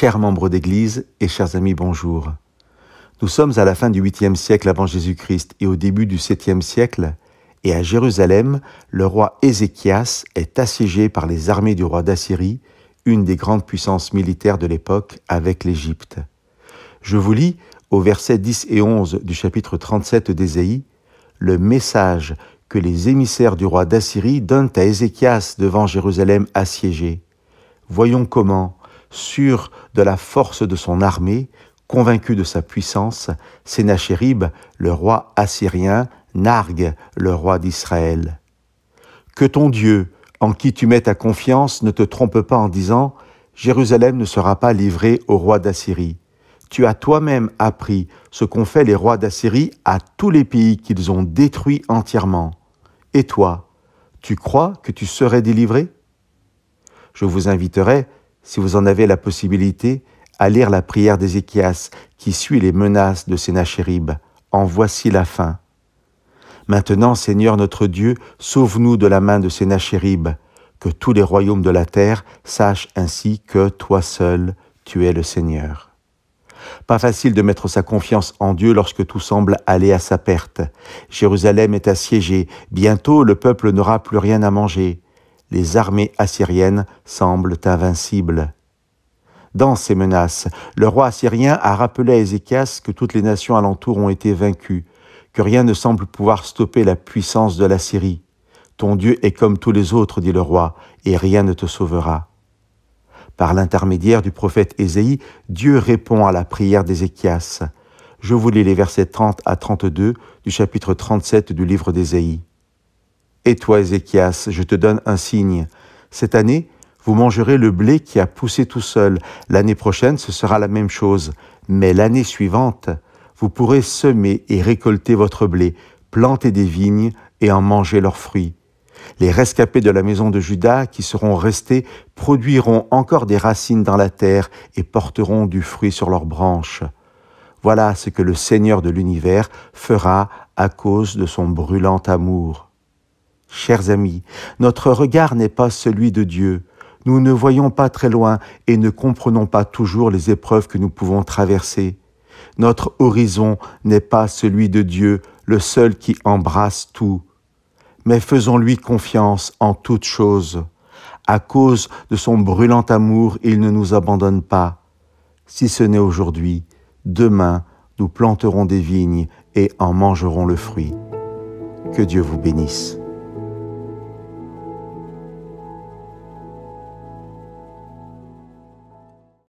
Chers membres d'Église et chers amis, bonjour. Nous sommes à la fin du 8e siècle avant Jésus-Christ et au début du 7e siècle, et à Jérusalem, le roi Ézéchias est assiégé par les armées du roi d'Assyrie, une des grandes puissances militaires de l'époque avec l'Égypte. Je vous lis au verset 10 et 11 du chapitre 37 d'Ésaïe le message que les émissaires du roi d'Assyrie donnent à Ézéchias devant Jérusalem assiégée. Voyons comment, sûr de la force de son armée, convaincu de sa puissance, Sénachérib, le roi assyrien, nargue le roi d'Israël. Que ton Dieu, en qui tu mets ta confiance, ne te trompe pas en disant Jérusalem ne sera pas livrée au roi d'Assyrie. Tu as toi-même appris ce qu'ont fait les rois d'Assyrie à tous les pays qu'ils ont détruits entièrement. Et toi, tu crois que tu serais délivré? Je vous inviterai, si vous en avez la possibilité, à lire la prière d'Ézéchias qui suit les menaces de Sénachérib. En voici la fin. Maintenant, Seigneur notre Dieu, sauve-nous de la main de Sénachérib, que tous les royaumes de la terre sachent ainsi que toi seul, tu es le Seigneur. Pas facile de mettre sa confiance en Dieu lorsque tout semble aller à sa perte. Jérusalem est assiégée, bientôt le peuple n'aura plus rien à manger. Les armées assyriennes semblent invincibles. Dans ces menaces, le roi assyrien a rappelé à Ézéchias que toutes les nations alentour ont été vaincues, que rien ne semble pouvoir stopper la puissance de la Syrie. Ton Dieu est comme tous les autres, dit le roi, et rien ne te sauvera. Par l'intermédiaire du prophète Ésaïe, Dieu répond à la prière d'Ézéchias. Je vous lis les versets 30 à 32 du chapitre 37 du livre d'Ésaïe. Et toi, Ézéchias, je te donne un signe. Cette année, vous mangerez le blé qui a poussé tout seul. L'année prochaine, ce sera la même chose. Mais l'année suivante, vous pourrez semer et récolter votre blé, planter des vignes et en manger leurs fruits. Les rescapés de la maison de Judas qui seront restés produiront encore des racines dans la terre et porteront du fruit sur leurs branches. Voilà ce que le Seigneur de l'univers fera à cause de son brûlant amour. Chers amis, notre regard n'est pas celui de Dieu. Nous ne voyons pas très loin et ne comprenons pas toujours les épreuves que nous pouvons traverser. Notre horizon n'est pas celui de Dieu, le seul qui embrasse tout mais faisons-lui confiance en toutes choses. À cause de son brûlant amour, il ne nous abandonne pas. Si ce n'est aujourd'hui, demain, nous planterons des vignes et en mangerons le fruit. Que Dieu vous bénisse.